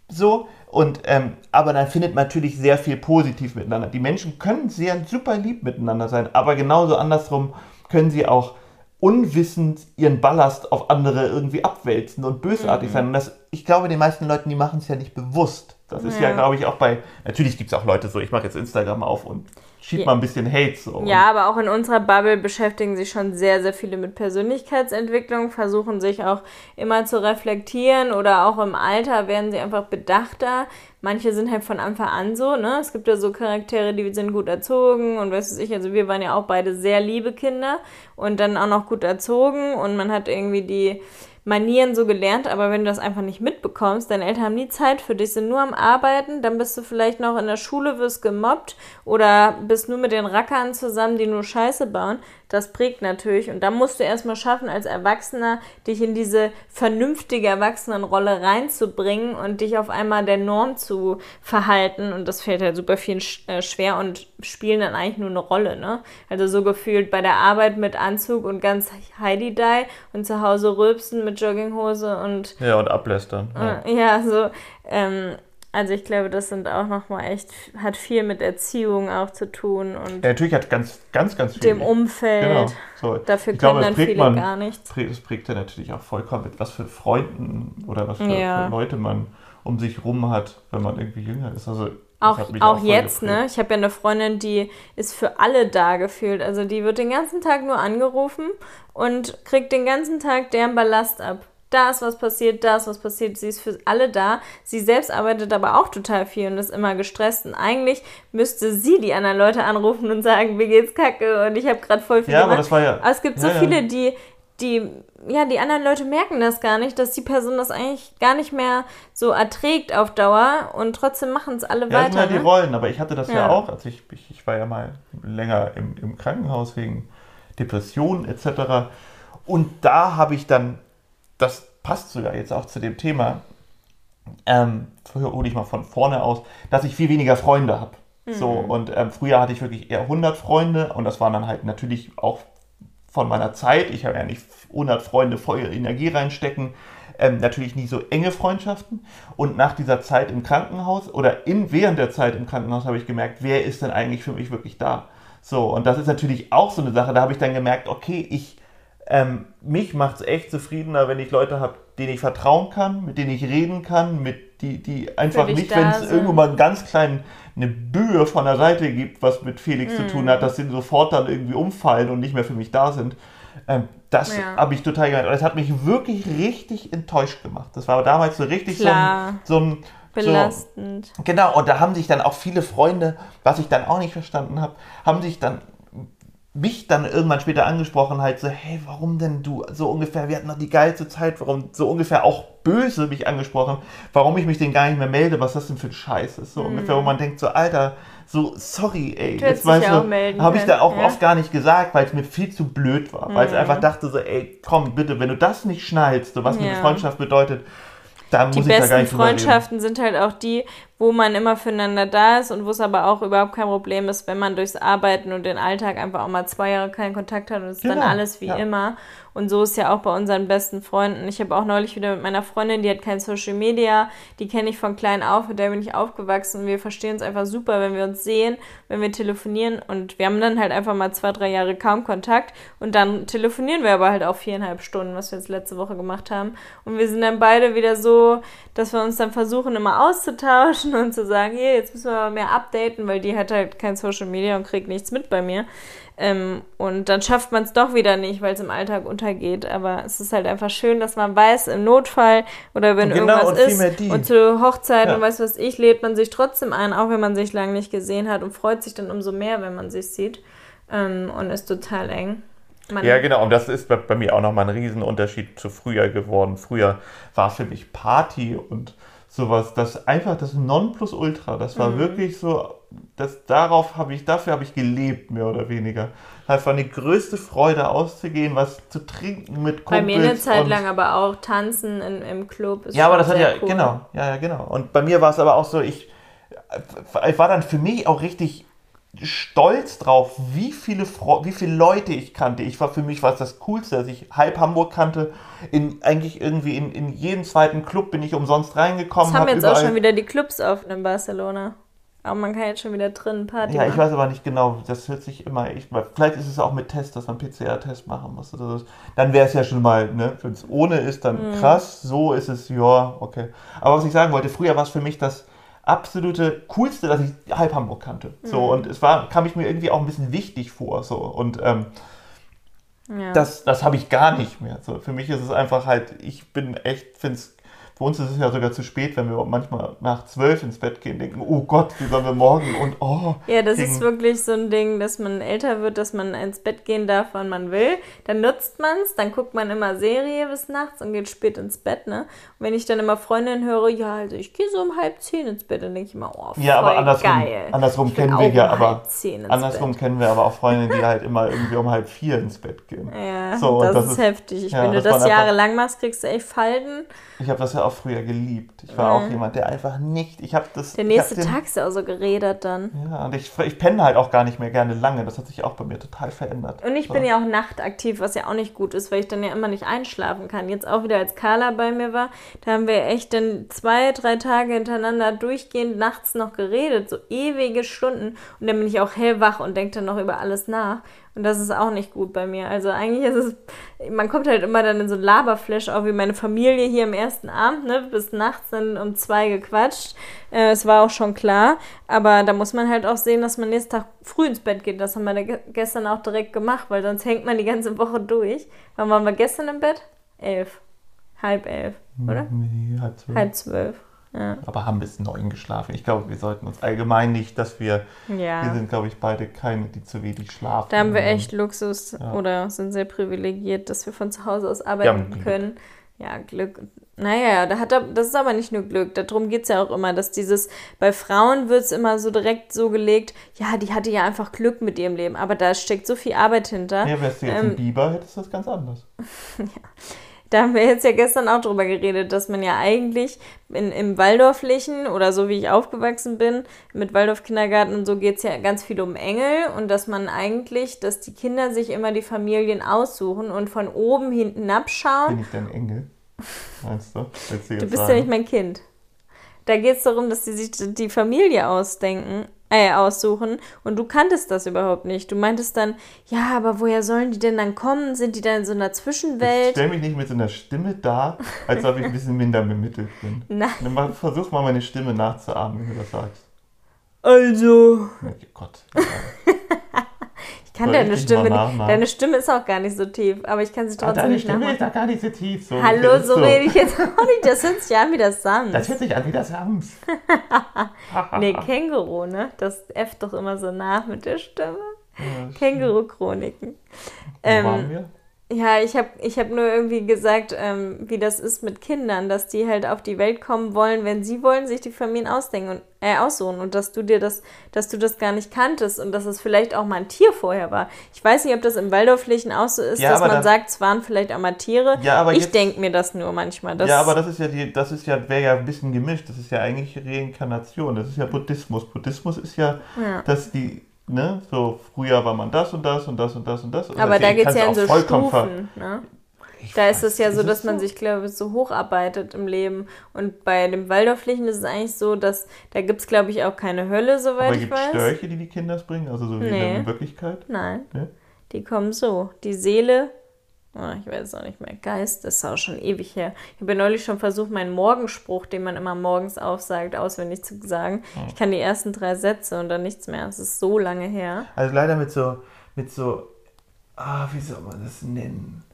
so, und, ähm, aber dann findet man natürlich sehr viel positiv miteinander. Die Menschen können sehr super lieb miteinander sein, aber genauso andersrum können sie auch unwissend ihren Ballast auf andere irgendwie abwälzen und bösartig sein. Und das, ich glaube, die meisten Leuten, die machen es ja nicht bewusst. Das ist ja, Ja. glaube ich, auch bei, natürlich gibt es auch Leute so, ich mache jetzt Instagram auf und schieb Ja. mal ein bisschen Hate so. Ja, aber auch in unserer Bubble beschäftigen sich schon sehr, sehr viele mit Persönlichkeitsentwicklung, versuchen sich auch immer zu reflektieren oder auch im Alter werden sie einfach bedachter. Manche sind halt von Anfang an so, ne? Es gibt ja so Charaktere, die sind gut erzogen und weißt du ich, also wir waren ja auch beide sehr liebe Kinder und dann auch noch gut erzogen und man hat irgendwie die Manieren so gelernt, aber wenn du das einfach nicht mitbekommst, deine Eltern haben nie Zeit für dich, sind nur am Arbeiten, dann bist du vielleicht noch in der Schule, wirst gemobbt oder bist nur mit den Rackern zusammen, die nur Scheiße bauen. Das prägt natürlich und da musst du erstmal schaffen, als Erwachsener dich in diese vernünftige Erwachsenenrolle reinzubringen und dich auf einmal der Norm zu verhalten und das fällt halt super vielen äh, schwer und spielen dann eigentlich nur eine Rolle, ne? Also so gefühlt bei der Arbeit mit Anzug und ganz Heidi-Dai und zu Hause rülpsen mit Jogginghose und Ja, und ablästern. Ja. äh, ja, so, ähm, also ich glaube, das sind auch nochmal echt, hat viel mit Erziehung auch zu tun und Ja, natürlich hat ganz, ganz, ganz viel. dem Umfeld. Genau. So. Dafür Ich können glaube, dann viele man- gar nichts. Das prägt ja natürlich auch vollkommen mit, was für Freunden oder was für, Ja. für Leute man um sich rum hat, wenn man irgendwie jünger ist. Also, Auch, auch voll jetzt, ne? Ich habe ja eine Freundin, die ist für alle da gefühlt. Also die wird den ganzen Tag nur angerufen und kriegt den ganzen Tag deren Ballast ab. Da ist was passiert, da ist was passiert. Sie ist für alle da. Sie selbst arbeitet aber auch total viel und ist immer gestresst. Und eigentlich müsste sie die anderen Leute anrufen und sagen, mir geht's kacke und ich habe gerade voll viel Ja, aber gemacht. das war ja. Aber es gibt so ja, ja. viele, die, die, ja, die anderen Leute merken das gar nicht, dass die Person das eigentlich gar nicht mehr so erträgt auf Dauer und trotzdem machen es alle Ja, das sind weiter. halt die ne? Rollen, aber ich hatte das ja, Ja. auch, als ich, ich, ich war ja mal länger im, im Krankenhaus wegen Depressionen etc. Und da habe ich dann, das passt sogar jetzt auch zu dem Thema, ähm, hole ich mal von vorne aus, dass ich viel weniger Freunde habe. So, und ähm, früher hatte ich wirklich eher 100 Freunde und das waren dann halt natürlich auch von meiner Zeit. Ich habe ja nicht 100 Freunde voll Energie reinstecken. Ähm, natürlich nie so enge Freundschaften. Und nach dieser Zeit im Krankenhaus oder in, während der Zeit im Krankenhaus habe ich gemerkt, wer ist denn eigentlich für mich wirklich da? So, und das ist natürlich auch so eine Sache, da habe ich dann gemerkt, okay, ich, ähm, mich macht es echt zufriedener, wenn ich Leute habe, denen ich vertrauen kann, mit denen ich reden kann, mit die, die einfach nicht, wenn es irgendwo mal einen ganz kleinen eine Böe von der Seite gibt, was mit Felix Mhm. zu tun hat, dass sie sofort dann irgendwie umfallen und nicht mehr für mich da sind. Ähm, das Ja. habe ich total gemerkt. Und Das hat mich wirklich richtig enttäuscht gemacht. Das war damals so richtig so ein, Klar. so ein so, Belastend. Genau, und da haben sich dann auch viele Freunde, was ich dann auch nicht verstanden habe, haben sich dann mich dann irgendwann später angesprochen, halt so, hey, warum denn du so ungefähr, wir hatten noch die geilste Zeit, warum so ungefähr auch böse mich angesprochen, warum ich mich denn gar nicht mehr melde, was das denn für ein Scheiß ist. So ungefähr, wo man denkt, so, Alter, so, sorry, ey, Mhm. Du dich weißt ja du, auch melden habe ich da auch ja. oft gar nicht gesagt, weil es mir viel zu blöd war, weil ich Mhm. einfach dachte so, ey, komm, bitte, wenn du das nicht schnallst, so, was mir Ja. eine Freundschaft bedeutet, dann Die muss ich da gar besten. Freundschaften sind halt auch die, wo man immer füreinander da ist und wo es aber auch überhaupt kein Problem ist, wenn man durchs Arbeiten und den Alltag einfach auch mal zwei Jahre keinen Kontakt hat und es ist dann Genau, alles wie ja. immer. Und so ist ja auch bei unseren besten Freunden. Ich habe auch neulich wieder mit meiner Freundin, die hat kein Social Media, die kenne ich von klein auf, mit der bin ich aufgewachsen und wir verstehen uns einfach super, wenn wir uns sehen, wenn wir telefonieren und wir haben dann halt einfach mal zwei, drei Jahre kaum Kontakt und dann telefonieren wir aber halt auch viereinhalb Stunden, was wir jetzt letzte Woche gemacht haben. Und wir sind dann beide wieder so, dass wir uns dann versuchen, immer auszutauschen und zu sagen, hier, jetzt müssen wir mal mehr updaten, weil die hat halt kein Social Media und kriegt nichts mit bei mir. Ähm, und dann schafft man es doch wieder nicht, weil es im Alltag untergeht. Aber es ist halt einfach schön, dass man weiß, im Notfall oder wenn Genau, irgendwas und ist und zur Hochzeit Ja. und weiß was ich, lädt man sich trotzdem ein, auch wenn man sich lange nicht gesehen hat und freut sich dann umso mehr, wenn man sich sieht. Ähm, und ist total eng. Man, Ja, genau. Und das ist bei, bei mir auch nochmal ein Riesenunterschied zu früher geworden. Früher war für mich Party und sowas, das einfach das Nonplusultra. Das Mhm. war wirklich so, das, darauf habe ich, dafür habe ich gelebt, mehr oder weniger. Das war die größte Freude, auszugehen, was zu trinken mit Bei Kumpels. mir eine Zeit lang aber auch tanzen in, im Club. Ist Ja, aber das hat ja, cool. genau, ja, ja, genau. Und bei mir war es aber auch so, ich, ich war dann für mich auch richtig stolz drauf, wie viele, wie viele Leute ich kannte. Ich war für mich war es das Coolste, dass ich halb Hamburg kannte. In, eigentlich irgendwie in, in jeden zweiten Club bin ich umsonst reingekommen. Es haben hab jetzt auch schon wieder die Clubs offen in Barcelona. Aber man kann jetzt schon wieder drinnen Party Ja, ich machen. weiß aber nicht genau. Das hört sich immer. Ich, vielleicht ist es auch mit Test, dass man PCR-Test machen muss. Oder so. Dann wäre es ja schon mal, ne, wenn es ohne ist, dann Mhm. krass. So ist es, ja, okay. Aber was ich sagen wollte, früher war es für mich das absolute coolste, dass ich halb Hamburg kannte. So, Mhm. und es war, kam ich mir irgendwie auch ein bisschen wichtig vor. So, und ähm, Ja. das, das habe ich gar nicht mehr. So, für mich ist es einfach halt, ich bin echt, finde es, für uns ist es ja sogar zu spät, wenn wir manchmal nach zwölf ins Bett gehen, denken, oh Gott, wie sollen wir morgen und oh. Ja, das ist wirklich so ein Ding, dass man älter wird, dass man ins Bett gehen darf, wann man will. Dann nutzt man es, dann guckt man immer Serie bis nachts und geht spät ins Bett, ne? Und wenn ich dann immer Freundinnen höre, ja, also ich gehe so um halb zehn ins Bett, dann denke ich immer, oh, voll Ja, aber andersrum, geil. andersrum kennen wir ja um aber halb zehn ins andersrum Bett. kennen wir aber auch Freundinnen, die halt immer irgendwie um halb vier ins Bett gehen. Ja, So, das, das ist heftig. Ich, ja, wenn du das jahrelang machst, kriegst du echt Falten. Ich habe das ja auch früher geliebt. Ich war auch jemand, der einfach nicht. Ich habe das. Der nächste den, Tag ist ja auch so geredet dann. Ja, und ich, ich penne halt auch gar nicht mehr gerne lange. Das hat sich auch bei mir total verändert. Und ich so. bin ja auch nachtaktiv, was ja auch nicht gut ist, weil ich dann ja immer nicht einschlafen kann. Jetzt auch wieder, als Carla bei mir war, da haben wir echt dann zwei, drei Tage hintereinander durchgehend nachts noch geredet, so ewige Stunden. Und dann bin ich auch hellwach und denke dann noch über alles nach. Und das ist auch nicht gut bei mir. Also eigentlich ist es, man kommt halt immer dann in so ein Laberflash, auch wie meine Familie hier im ersten Abend, ne, bis nachts dann um zwei gequatscht. Äh, es war auch schon klar. Aber da muss man halt auch sehen, dass man nächsten Tag früh ins Bett geht. Das haben wir gestern auch direkt gemacht, weil sonst hängt man die ganze Woche durch. Wann waren wir gestern im Bett? Elf. Halb elf, oder? Nee, halb zwölf. Halb zwölf. Ja. Aber haben bis neun geschlafen. Ich glaube, wir sollten uns allgemein nicht, dass wir. Wir ja. sind, glaube ich, beide keine, die zu wenig schlafen. Da haben wir echt Luxus Ja. oder sind sehr privilegiert, dass wir von zu Hause aus Wir arbeiten können. Ja, Glück. Naja, da hat er, das ist aber nicht nur Glück. Darum geht es ja auch immer, dass dieses, bei Frauen wird es immer so direkt so gelegt, ja, die hatte ja einfach Glück mit ihrem Leben. Aber da steckt so viel Arbeit hinter. Ja, wärst du jetzt Ähm, ein Biber, hättest du das ganz anders. Da haben wir jetzt ja gestern auch drüber geredet, dass man ja eigentlich in, im Waldorflichen oder so wie ich aufgewachsen bin, mit Waldorf-Kindergarten und so geht es ja ganz viel um Engel und dass man eigentlich, dass die Kinder sich immer die Familien aussuchen und von oben hinten abschauen. Bin ich dein Engel? Meinst du? Du bist ja sagen? nicht mein Kind. Da geht es darum, dass sie sich die Familie ausdenken, äh, aussuchen und du kanntest das überhaupt nicht. Du meintest dann, ja, aber woher sollen die denn dann kommen? Sind die dann in so einer Ich Zwischenwelt? stell mich nicht mit so einer Stimme da, als ob ich ein bisschen minder bemittelt bin. Nein. Dann mal, versuch mal meine Stimme nachzuahmen, wenn du das sagst. Also. Oh Gott. Ja. Kann deine Stimme nicht. Deine Stimme ist auch gar nicht so tief, aber ich kann sie Ah, trotzdem deine nicht Stimme ist doch gar nicht so tief. So Hallo, so rede ich jetzt auch nicht. Das hört sich an wie das Sams. Das hört sich an wie das Sams. Nee, Känguru, ne? Das äfft doch immer so nach mit der Stimme. Ja, Känguru-Chroniken. Wo waren Ähm, wir? Ja, ich habe ich hab nur irgendwie gesagt, ähm, wie das ist mit Kindern, dass die halt auf die Welt kommen wollen, wenn sie wollen, sich die Familien ausdenken und äh, aussuchen und dass du dir das, dass du das gar nicht kanntest und dass es vielleicht auch mal ein Tier vorher war. Ich weiß nicht, ob das im Waldorflichen auch so ist, Ja, dass man dann- sagt, es waren vielleicht auch mal Tiere. Ja, aber ich denke mir das nur manchmal. Ja, aber das ist ja die, das ist ja, wäre ja ein bisschen gemischt. Das ist ja eigentlich Reinkarnation. Das ist ja Buddhismus. Buddhismus ist ja, Ja. dass die, ne, so früher war man das und das und das und das und das. Aber da geht es ja in so Stufen. Ne? Da ist weiß, es ja so, dass man sich, glaube ich, so hocharbeitet im Leben. Und bei dem Waldorflichen ist es eigentlich so, dass da gibt es, glaube ich, auch keine Hölle, soweit Aber ich gibt es weiß. Störche, die die Kinder bringen? Also so wie Nee. in Wirklichkeit? Nein, Ne? die kommen so. Die Seele, ich weiß es auch nicht mehr, Geist, das ist auch schon ewig her. Ich habe ja neulich schon versucht, meinen Morgenspruch, den man immer morgens aufsagt, auswendig zu sagen. Ich kann die ersten drei Sätze und dann nichts mehr. Es ist so lange her. Also leider mit so, mit so, ah, wie soll man das nennen?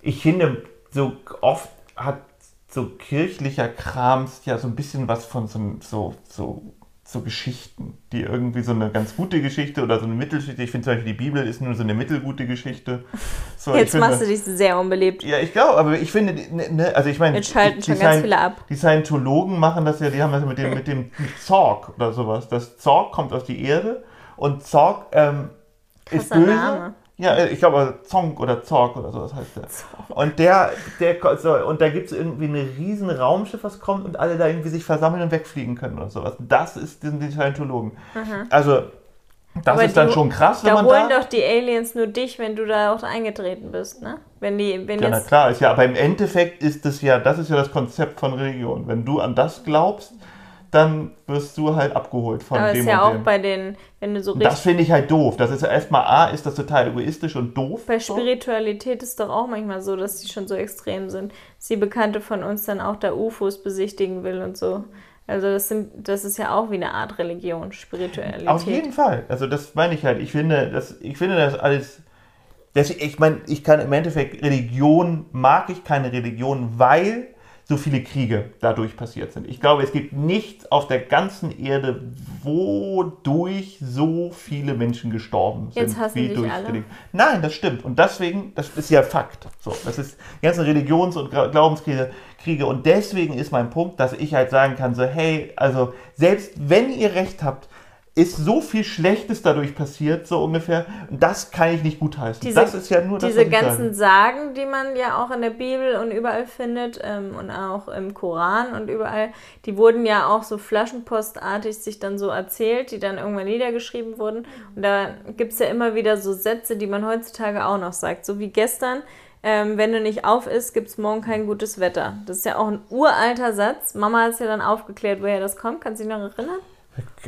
Ich finde, so oft hat so kirchlicher Krams ja so ein bisschen was von so, so, so, so Geschichten, die irgendwie so eine ganz gute Geschichte oder so eine Mittelgeschichte. Ich finde zum Beispiel, die Bibel ist nur so eine mittelgute Geschichte. So, ich Jetzt finde, machst du dich sehr unbeliebt. Ja, ich glaube, aber ich finde, ne, ne, also ich meine, Jetzt schalten die- schon die ganz viele ab. Die Scientologen machen das ja, die haben das mit dem, mit dem Zorg oder sowas. Das Zorg kommt aus die Erde und Zorg ähm, ist böse. Name. Ja, äh, ich glaube Zonk oder Zorg oder sowas heißt der. Und der, der so, und da gibt es irgendwie ein riesen Raumschiff, was kommt und alle da irgendwie sich versammeln und wegfliegen können oder sowas. Das ist, sind die Scientologen. Also, das Aber ist dann die- schon krass, wenn Da man holen da... doch die Aliens nur dich, wenn du da auch eingetreten bist, ne? Wenn die, wenn Ja, na klar, ist ja, aber im Endeffekt ist es ja, das ist ja das Konzept von Religion. Wenn du an das glaubst, dann wirst du halt abgeholt von Aber dem ist ja und auch dem. bei den, wenn du so Und das richtig. finde ich halt doof. Das ist ja erstmal A, ist das total egoistisch und doof. Bei so. Spiritualität ist doch auch manchmal so, dass die schon so extrem sind. Dass die Bekannte von uns dann auch da UFOs besichtigen will und so. Also das sind, das ist ja auch wie eine Art Religion, Spiritualität. Auf jeden Fall. Also das meine ich halt. Ich finde, das, ich finde das alles. Das, ich meine, ich kann im Endeffekt Religion mag ich keine Religion, weil so viele Kriege dadurch passiert sind. Ich glaube, es gibt nichts auf der ganzen Erde, wodurch so viele Menschen gestorben sind. Jetzt hassen dich alle. Religion. Nein, das stimmt. Und deswegen, das ist ja Fakt. So, das ist die ganzen Religions- und Glaubenskriege. Kriege. Und deswegen ist mein Punkt, dass ich halt sagen kann, so, hey, also selbst wenn ihr recht habt, ist so viel Schlechtes dadurch passiert, so ungefähr. Und das kann ich nicht gutheißen. Diese- das ist ja nur das, Diese ganzen sage. Sagen, die man ja auch in der Bibel und überall findet ähm, und auch im Koran und überall, die wurden ja auch so flaschenpostartig sich dann so erzählt, die dann irgendwann niedergeschrieben wurden. Und da gibt es ja immer wieder so Sätze, die man heutzutage auch noch sagt. So wie gestern, ähm, wenn du nicht auf isst, gibt es morgen kein gutes Wetter. Das ist ja auch ein uralter Satz. Mama hat es ja dann aufgeklärt, woher das kommt. Kannst du dich noch erinnern?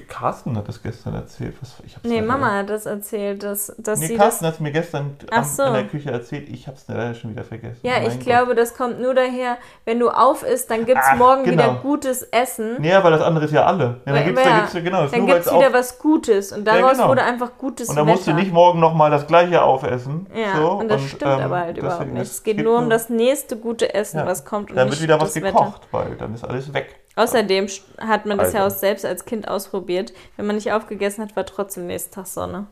Carsten hat das gestern erzählt. Was, ich hab's Nee, Mama hat das erzählt, dass, dass Nee, sie Carsten hat es mir gestern am- so. in der Küche erzählt. Ich habe es leider schon wieder vergessen. Ja, Mein ich Gott. glaube, das kommt nur daher, wenn du auf isst, dann gibt es morgen genau. wieder gutes Essen. Nee, weil das andere ist ja alle. Ja, dann Weil- gibt's, ja, da gibt's, ja- genau, dann gibt es wieder auf- was Gutes und daraus genau. wurde einfach gutes Und dann Wetter. musst du nicht morgen nochmal das gleiche aufessen. ja, so, und das stimmt ähm, aber halt überhaupt nicht. Es es geht gibt nur um das nächste gute Essen, Ja, was kommt und Dann wird wieder was gekocht, weil dann ist alles weg. Außerdem hat man das ja Also. auch selbst als Kind ausprobiert. Wenn man nicht aufgegessen hat, war trotzdem nächsten Tag Sonne.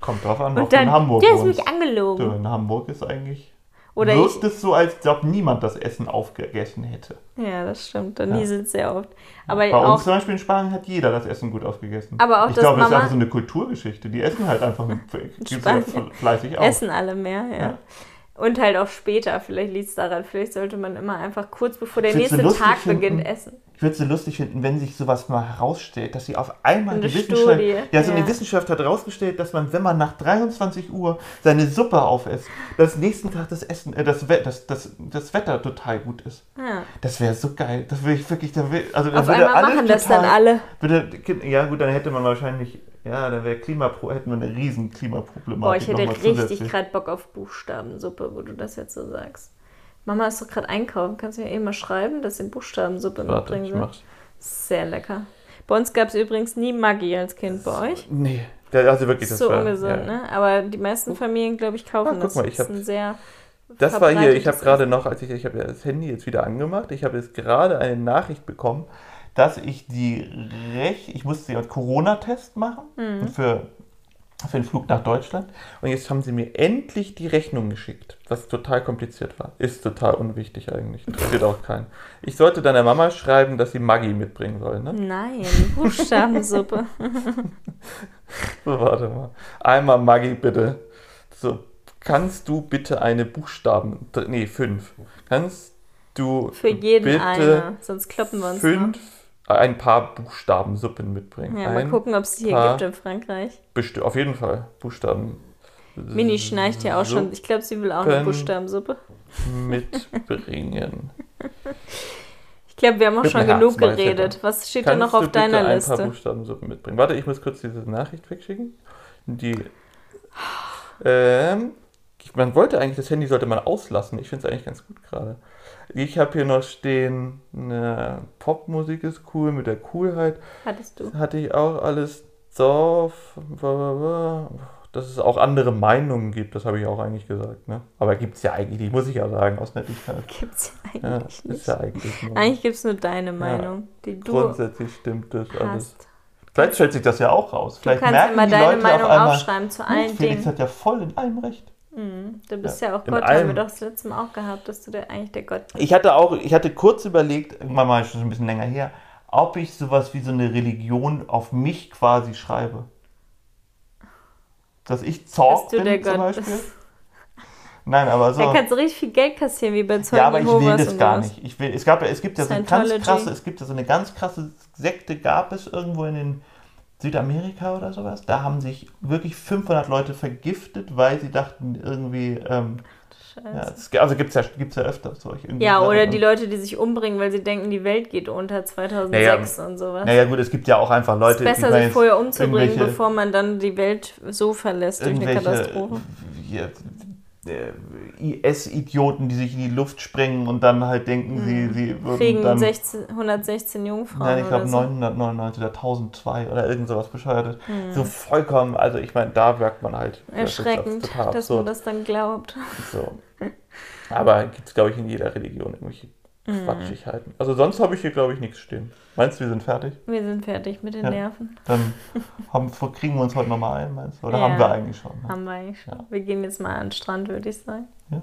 Kommt drauf an, ob Und du in Hamburg der ist mich Du, angelogen. in Hamburg ist eigentlich. Oder wirkt es so, als ob niemand das Essen aufgegessen hätte. Ja, das stimmt. Da Ja. nieselt es sehr oft. Aber Bei auch uns zum Beispiel in Spanien hat jeder das Essen gut aufgegessen. Aber auch ich das glaube, das ist einfach so eine Kulturgeschichte. Die essen halt einfach ja fleißig auf. essen alle mehr, ja. Ja. Und halt auch später, vielleicht liegt es daran, vielleicht sollte man immer einfach kurz bevor der nächste lustig Tag beginnt essen. Ich würde es so lustig finden, wenn sich sowas mal herausstellt, dass sie auf einmal Eine die Wissenschaft, ja, so ja. eine Wissenschaft hat herausgestellt, dass man, wenn man nach 23 Uhr seine Suppe aufisst, dass nächsten Tag das Essen, äh, das, das, das, das Wetter total gut ist. Ja. Das wäre so geil. Das würde ich wirklich, da will, also Auf würde einmal alles machen das total, dann alle. Würde, ja gut, dann hätte man wahrscheinlich, ja, dann wäre Klimapro, hätten wir eine riesen Klimaproblematik. Boah, ich hätte richtig gerade Bock auf Buchstabensuppe, wo du das jetzt so sagst. Mama ist doch gerade einkaufen. Kannst du mir eben mal schreiben, dass sie Buchstabensuppe Warte, mitbringen will? mach's. Sehr lecker. Bei uns gab es übrigens nie Maggi als Kind. Bei euch? Nee, also wirklich, Das das ist so war, ungesund, ja. ne? Aber die meisten Familien, glaube ich, kaufen Ah, guck das. mal, ich das ist ein sehr Das war hier, ich habe gerade noch, als ich, ich habe ja das Handy jetzt wieder angemacht, ich habe jetzt gerade eine Nachricht bekommen, dass ich die Rech, ich musste ja Corona-Test machen Mhm. für, für den Flug nach Deutschland und jetzt haben sie mir endlich die Rechnung geschickt, was total kompliziert war. Ist total unwichtig eigentlich, interessiert auch keinen. Ich sollte dann der Mama schreiben, dass sie Maggi mitbringen soll, ne? Nein, Buchstabensuppe. So, warte mal. Einmal Maggi bitte. So, kannst du bitte eine Buchstaben, nee, fünf. Kannst du Für jeden bitte eine. Sonst kloppen wir uns fünf, ein paar Buchstabensuppen mitbringen? noch. Ja, mal ein gucken, ob es die hier gibt in Frankreich. Besti- auf jeden Fall. Buchstaben. Mini schnarcht ja auch schon. Ich glaube, sie will auch eine Suppen Buchstabensuppe. mitbringen. Ich glaube, wir haben auch schon Herz, genug geredet. ja Was steht da Kannst noch du auf bitte deiner ein paar Liste? Buchstabensuppen mitbringen? Warte, ich muss kurz diese Nachricht wegschicken. Die. Ähm, man wollte eigentlich, das Handy sollte man auslassen. Ich finde es eigentlich ganz gut gerade. Ich habe hier noch stehen, ne, Popmusik ist cool mit der Coolheit. Hattest du? Hatte ich auch alles drauf. Dass es auch andere Meinungen gibt, das habe ich auch eigentlich gesagt. Ne? Aber gibt es ja eigentlich, nicht, muss ich ja sagen, aus Nettigkeit. Gibt's ja Ja, eigentlich ist nicht. ja eigentlich nur. Eigentlich gibt es nur deine Meinung, die du Grundsätzlich stimmt das alles. hast. Vielleicht stellt sich das ja auch raus. Du Vielleicht kannst merken immer die deine Leute Meinung auf einmal, aufschreiben zu "Huch, allen Felix Dingen. hat ja voll in allem recht. Mhm. Du bist Ja, ja, auch Gott, haben wir doch das letzte Mal auch gehabt, dass du der eigentlich der Gott bist. Ich hatte auch, ich hatte kurz überlegt, irgendwann mal schon ein bisschen länger her, ob ich sowas wie so eine Religion auf mich quasi schreibe. Dass ich Zorg bin zum Gott Beispiel. Nein, aber so. Da kannst du richtig viel Geld kassieren, wie bei Zeugen Ja, aber ich will das gar sowas. nicht. Ich will, es, gab, es gibt ja so eine ganz krasse, es gibt ja so eine ganz krasse Sekte, gab es irgendwo in den Südamerika oder sowas. Da haben sich wirklich 500 Leute vergiftet, weil sie dachten irgendwie, ähm, Scheiße. Ja, also gibt es ja, gibt's ja öfter solche. Ja, oder ne? die Leute, die sich umbringen, weil sie denken, die Welt geht unter 2006 und sowas. Naja, gut, es gibt ja auch einfach Leute, es ist besser, sich vorher umzubringen, bevor man dann die Welt so verlässt durch eine Katastrophe. hier, IS-Idioten, die sich in die Luft sprengen und dann halt denken, sie, sie würden Kriegen dann. 16, 116 Jungfrauen Nein, ich glaube so. 999 oder 1002 oder irgend sowas bescheuertes. Hm. So vollkommen, also ich meine, da wirkt man halt. das Erschreckend, total dass man das dann glaubt. So. Aber gibt es, glaube ich, in jeder Religion irgendwelche Mhm. Quatschigkeiten. Also sonst habe ich hier, glaube ich, nichts stehen. Meinst du, wir sind fertig? Wir sind fertig mit den Ja. Nerven. Dann haben, kriegen wir uns heute nochmal ein, meinst du? Oder Ja. haben wir eigentlich schon? Ne? Haben wir eigentlich schon. Ja. Wir gehen jetzt mal an den Strand, würde ich sagen. Ja.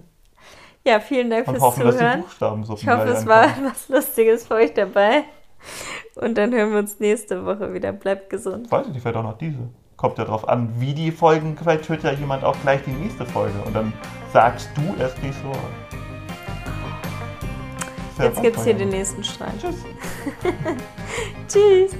Ja, vielen Dank Und fürs hoffen, dass die Zuhören. Buchstaben so Ich hoffe, es war was Lustiges für euch dabei. Und dann hören wir uns nächste Woche wieder. Bleibt gesund. Weiß ich nicht, vielleicht auch noch diese. Kommt ja drauf an, wie die Folgen, vielleicht hört ja jemand auch gleich die nächste Folge und dann sagst du erst nächste Woche. Jetzt gibt's hier manchmal den nächsten Strand. Tschüss. Tschüss.